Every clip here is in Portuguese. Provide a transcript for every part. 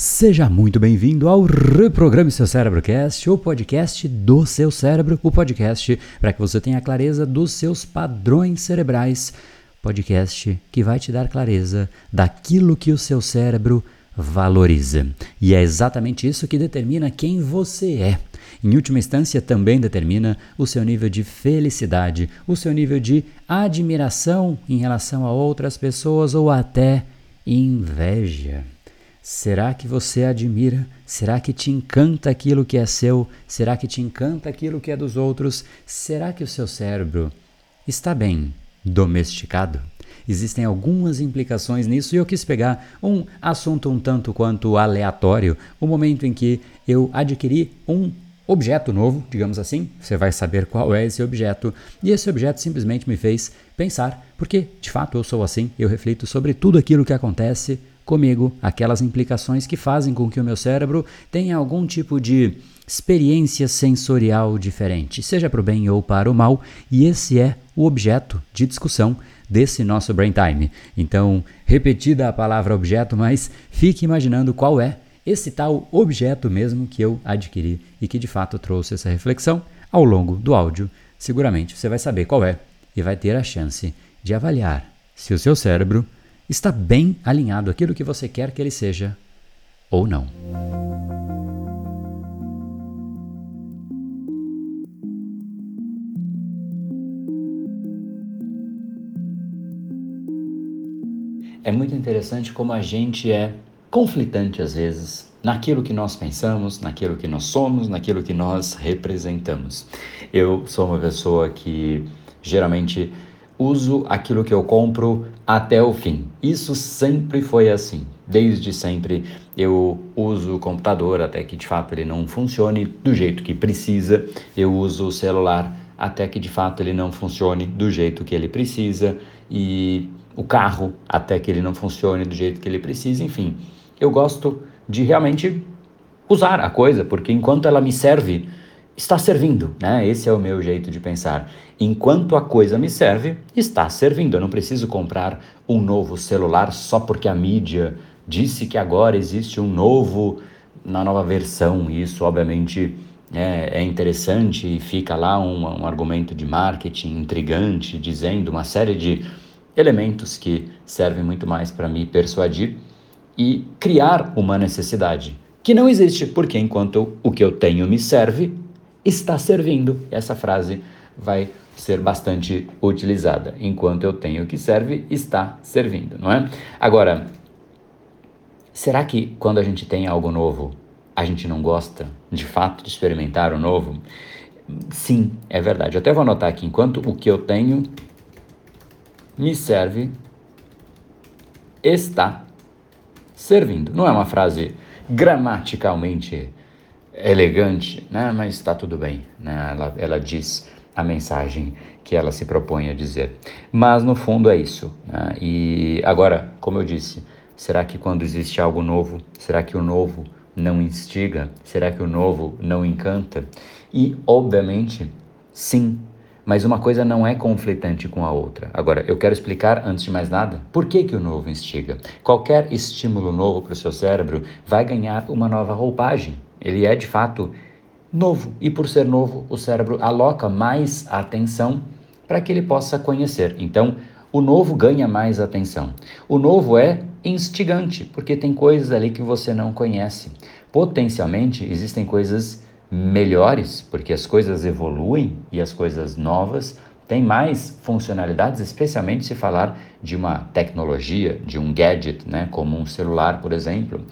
Seja muito bem-vindo ao Reprograme Seu Cérebrocast, o podcast do seu cérebro, o podcast para que você tenha clareza dos seus padrões cerebrais, podcast que vai te dar clareza daquilo que o seu cérebro valoriza. E é exatamente isso que determina quem você é. Em última instância, também determina o seu nível de felicidade, o seu nível de admiração em relação a outras pessoas ou até inveja. Será que você admira? Será que te encanta aquilo que é seu? Será que te encanta aquilo que é dos outros? Será que o seu cérebro está bem domesticado? Existem algumas implicações nisso e eu quis pegar um assunto um tanto quanto aleatório, o momento em que eu adquiri um objeto novo, digamos assim, você vai saber qual é esse objeto, e esse objeto simplesmente me fez pensar, porque de fato eu sou assim, eu reflito sobre tudo aquilo que acontece comigo aquelas implicações que fazem com que o meu cérebro tenha algum tipo de experiência sensorial diferente, seja para o bem ou para o mal, e esse é o objeto de discussão desse nosso Brain Time. Então, repetida a palavra objeto, mas fique imaginando qual é esse tal objeto mesmo que eu adquiri e que de fato trouxe essa reflexão ao longo do áudio. Seguramente você vai saber qual é e vai ter a chance de avaliar se o seu cérebro está bem alinhado aquilo que você quer que ele seja ou não. É muito interessante como a gente é conflitante às vezes naquilo que nós pensamos, naquilo que nós somos, naquilo que nós representamos. Eu sou uma pessoa que geralmente uso aquilo que eu compro até o fim. Isso sempre foi assim. Desde sempre eu uso o computador até que de fato ele não funcione do jeito que precisa. Eu uso o celular até que de fato ele não funcione do jeito que ele precisa. E o carro até que ele não funcione do jeito que ele precisa. Enfim, eu gosto de realmente usar a coisa, porque enquanto ela me serve, está servindo, né? Esse é o meu jeito de pensar. Enquanto a coisa me serve, está servindo. Eu não preciso comprar um novo celular só porque a mídia disse que agora existe um novo, na nova versão. Isso, obviamente, é, é interessante e fica lá um, um argumento de marketing intrigante, dizendo uma série de elementos que servem muito mais para me persuadir e criar uma necessidade que não existe, porque enquanto o que eu tenho me serve, está servindo. Essa frase vai ser bastante utilizada. Enquanto eu tenho que serve, está servindo, não é? Agora, será que quando a gente tem algo novo, a gente não gosta de fato de experimentar o novo? Sim, é verdade. Eu até vou anotar aqui: enquanto o que eu tenho me serve, está servindo. Não é uma frase gramaticalmente elegante, né? mas está tudo bem. Né? Ela, ela diz a mensagem que ela se propõe a dizer. Mas no fundo é isso. Né? E agora, como eu disse, será que quando existe algo novo, será que o novo não instiga? Será que o novo não encanta? E, obviamente, sim. Mas uma coisa não é conflitante com a outra. Agora, eu quero explicar, antes de mais nada, por que, que o novo instiga. Qualquer estímulo novo para o seu cérebro vai ganhar uma nova roupagem. Ele é de fato novo e por ser novo, o cérebro aloca mais atenção para que ele possa conhecer. Então, o novo ganha mais atenção. O novo é instigante, porque tem coisas ali que você não conhece. Potencialmente existem coisas melhores, porque as coisas evoluem e as coisas novas têm mais funcionalidades, especialmente se falar de uma tecnologia, de um gadget, né, como um celular, por exemplo.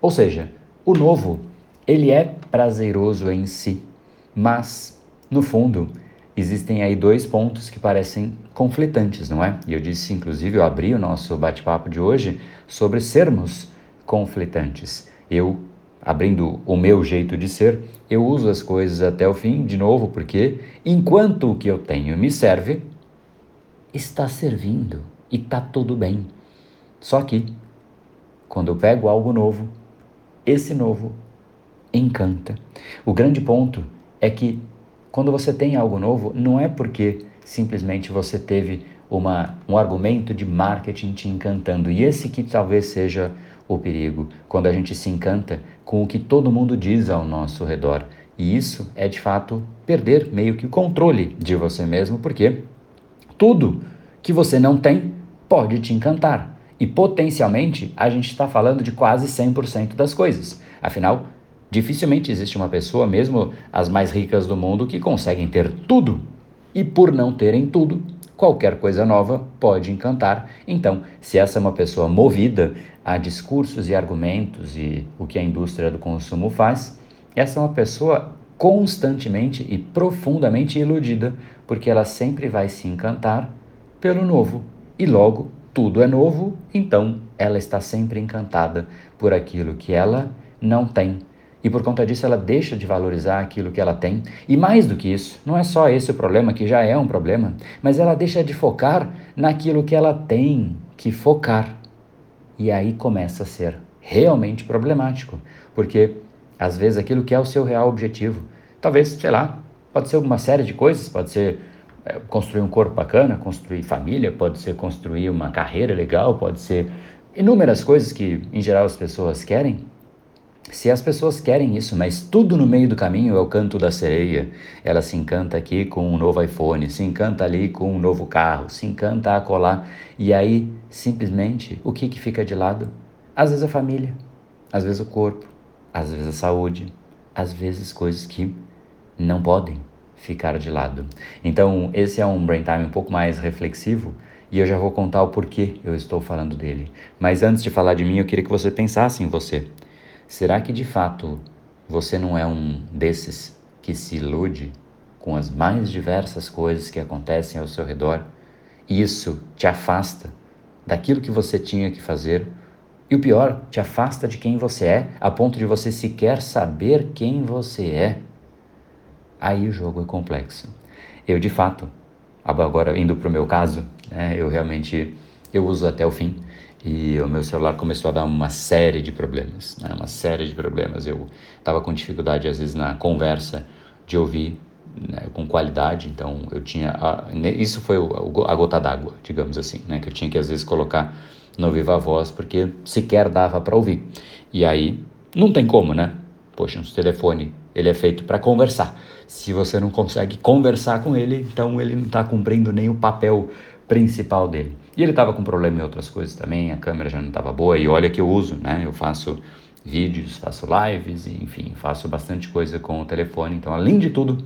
Ou seja, o novo ele é prazeroso em si, mas, no fundo, existem aí dois pontos que parecem conflitantes, não é? E eu disse, inclusive, eu abri o nosso bate-papo de hoje sobre sermos conflitantes. Eu, abrindo o meu jeito de ser, eu uso as coisas até o fim, de novo, porque enquanto o que eu tenho me serve, está servindo e está tudo bem. Só que, quando eu pego algo novo, esse novo encanta. O grande ponto é que quando você tem algo novo, não é porque simplesmente você teve uma, um argumento de marketing te encantando. E esse que talvez seja o perigo quando a gente se encanta com o que todo mundo diz ao nosso redor. E isso é de fato perder meio que o controle de você mesmo, porque tudo que você não tem pode te encantar. E potencialmente a gente está falando de quase 100% das coisas. Afinal, dificilmente existe uma pessoa, mesmo as mais ricas do mundo, que conseguem ter tudo. E por não terem tudo, qualquer coisa nova pode encantar. Então, se essa é uma pessoa movida a discursos e argumentos e o que a indústria do consumo faz, essa é uma pessoa constantemente e profundamente iludida, porque ela sempre vai se encantar pelo novo. E logo, tudo é novo, então ela está sempre encantada por aquilo que ela não tem. E por conta disso ela deixa de valorizar aquilo que ela tem. E mais do que isso, não é só esse o problema, que já é um problema, mas ela deixa de focar naquilo que ela tem que focar. E aí começa a ser realmente problemático, porque às vezes aquilo que é o seu real objetivo, talvez, sei lá, pode ser alguma série de coisas, pode ser é, construir um corpo bacana, construir família, pode ser construir uma carreira legal, pode ser inúmeras coisas que em geral as pessoas querem. Se as pessoas querem isso, mas tudo no meio do caminho é o canto da sereia, ela se encanta aqui com um novo iPhone, se encanta ali com um novo carro, se encanta a colar, e aí simplesmente o que, que fica de lado? Às vezes a família, às vezes o corpo, às vezes a saúde, às vezes coisas que não podem ficar de lado. Então, esse é um brain time um pouco mais reflexivo e eu já vou contar o porquê eu estou falando dele. Mas antes de falar de mim, eu queria que você pensasse em você. Será que de fato você não é um desses que se ilude com as mais diversas coisas que acontecem ao seu redor? E isso te afasta daquilo que você tinha que fazer e o pior, te afasta de quem você é, a ponto de você sequer saber quem você é. Aí o jogo é complexo. Eu, de fato, agora indo para o meu caso, né, eu realmente eu uso até o fim e o meu celular começou a dar uma série de problemas, né, uma série de problemas. Eu estava com dificuldade às vezes na conversa de ouvir né, com qualidade, então eu tinha a, isso foi a gota d'água, digamos assim, né, que eu tinha que às vezes colocar no viva voz porque sequer dava para ouvir. E aí não tem como, né? Poxa, um telefone ele é feito para conversar. Se você não consegue conversar com ele, então ele não está cumprindo nem o papel principal dele. E ele estava com problema em outras coisas também, a câmera já não estava boa. E olha que eu uso, né? Eu faço vídeos, faço lives, enfim, faço bastante coisa com o telefone. Então, além de tudo,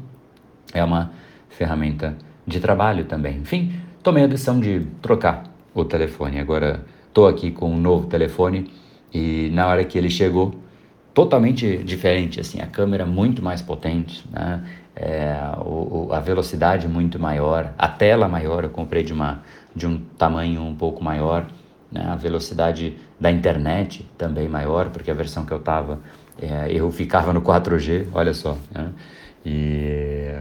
é uma ferramenta de trabalho também. Enfim, tomei a decisão de trocar o telefone. Agora Estou aqui com um novo telefone e na hora que ele chegou, totalmente diferente, assim, a câmera muito mais potente, né? É, o, a velocidade muito maior, a tela maior, eu comprei de, uma, de um tamanho um pouco maior, né? a velocidade da internet também maior, porque a versão que eu estava, é, eu ficava no 4G, olha só, né? e,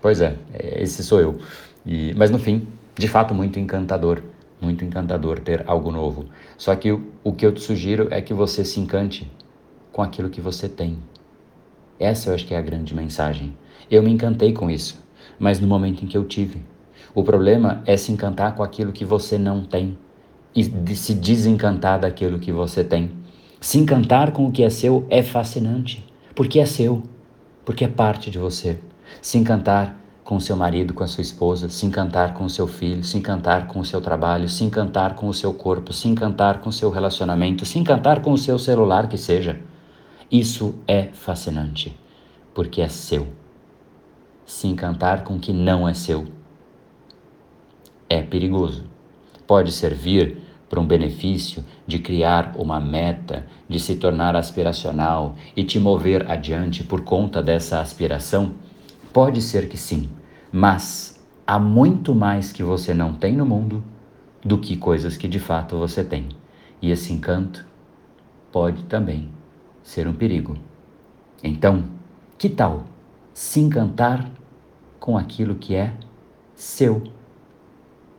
pois é, esse sou eu, e, mas no fim, de fato muito encantador, muito encantador ter algo novo. Só que o, o que eu te sugiro é que você se encante com aquilo que você tem. Essa eu acho que é a grande mensagem. Eu me encantei com isso, mas no momento em que eu tive. O problema é se encantar com aquilo que você não tem e se desencantar daquilo que você tem. Se encantar com o que é seu é fascinante, porque é seu, porque é parte de você. Se encantar com seu marido, com a sua esposa, se encantar com o seu filho, se encantar com o seu trabalho, se encantar com o seu corpo, se encantar com o seu relacionamento, se encantar com o seu celular que seja. Isso é fascinante, porque é seu. Se encantar com o que não é seu é perigoso. Pode servir para um benefício de criar uma meta, de se tornar aspiracional e te mover adiante por conta dessa aspiração Pode ser que sim, mas há muito mais que você não tem no mundo do que coisas que de fato você tem. E esse encanto pode também ser um perigo. Então, que tal se encantar com aquilo que é seu?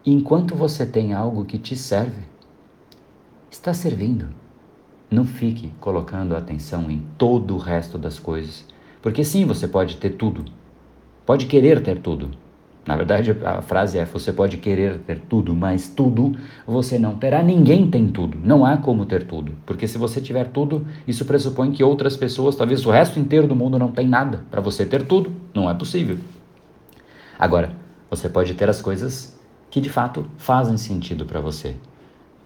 Enquanto você tem algo que te serve, está servindo. Não fique colocando atenção em todo o resto das coisas, porque sim, você pode ter tudo Pode querer ter tudo, Na verdade, a frase é: você pode querer ter tudo, mas tudo você não terá. Ninguém tem tudo. Não há como ter tudo. Porque se você tiver tudo, isso pressupõe que outras pessoas, talvez o resto inteiro do mundo, não tem nada. Para você ter tudo, não é possível. Agora, você pode ter as coisas que de fato fazem sentido para você.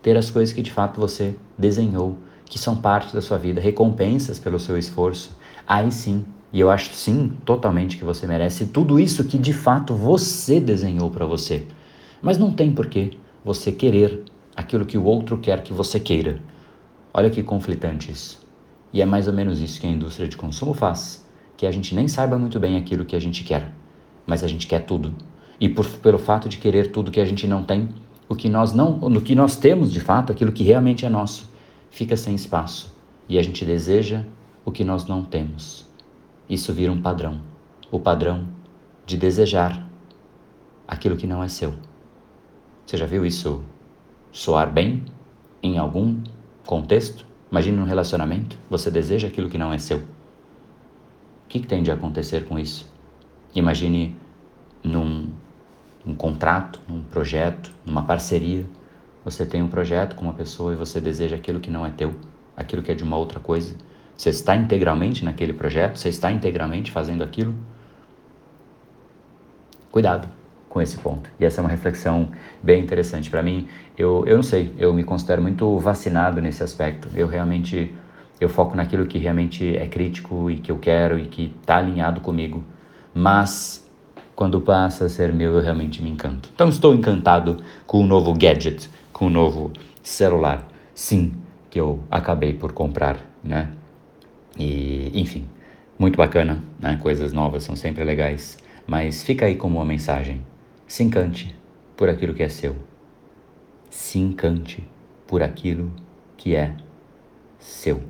Ter as coisas que de fato você desenhou, que são parte da sua vida, recompensas pelo seu esforço. Aí sim e eu acho sim, totalmente que você merece tudo isso que de fato você desenhou para você. Mas não tem porquê você querer aquilo que o outro quer que você queira. Olha que conflitante isso. E é mais ou menos isso que a indústria de consumo faz, que a gente nem saiba muito bem aquilo que a gente quer, mas a gente quer tudo. E por, pelo fato de querer tudo que a gente não tem, o que nós não, no que nós temos de fato, aquilo que realmente é nosso, fica sem espaço. E a gente deseja o que nós não temos isso vira um padrão. O padrão de desejar aquilo que não é seu. Você já viu isso soar bem em algum contexto? Imagine um relacionamento, você deseja aquilo que não é seu. O que, que tem de acontecer com isso? Imagine num um contrato, num projeto, numa parceria. Você tem um projeto com uma pessoa e você deseja aquilo que não é teu, aquilo que é de uma outra coisa. Você está integralmente naquele projeto? Você está integralmente fazendo aquilo? Cuidado com esse ponto. E essa é uma reflexão bem interessante para mim. Eu, eu não sei, eu me considero muito vacinado nesse aspecto. Eu realmente eu foco naquilo que realmente é crítico e que eu quero e que está alinhado comigo. Mas quando passa a ser meu, eu realmente me encanto. Então estou encantado com o novo gadget, com o novo celular. Sim, que eu acabei por comprar, né? E, enfim, muito bacana, né? Coisas novas são sempre legais. Mas fica aí como uma mensagem. Se encante por aquilo que é seu. Se encante por aquilo que é seu.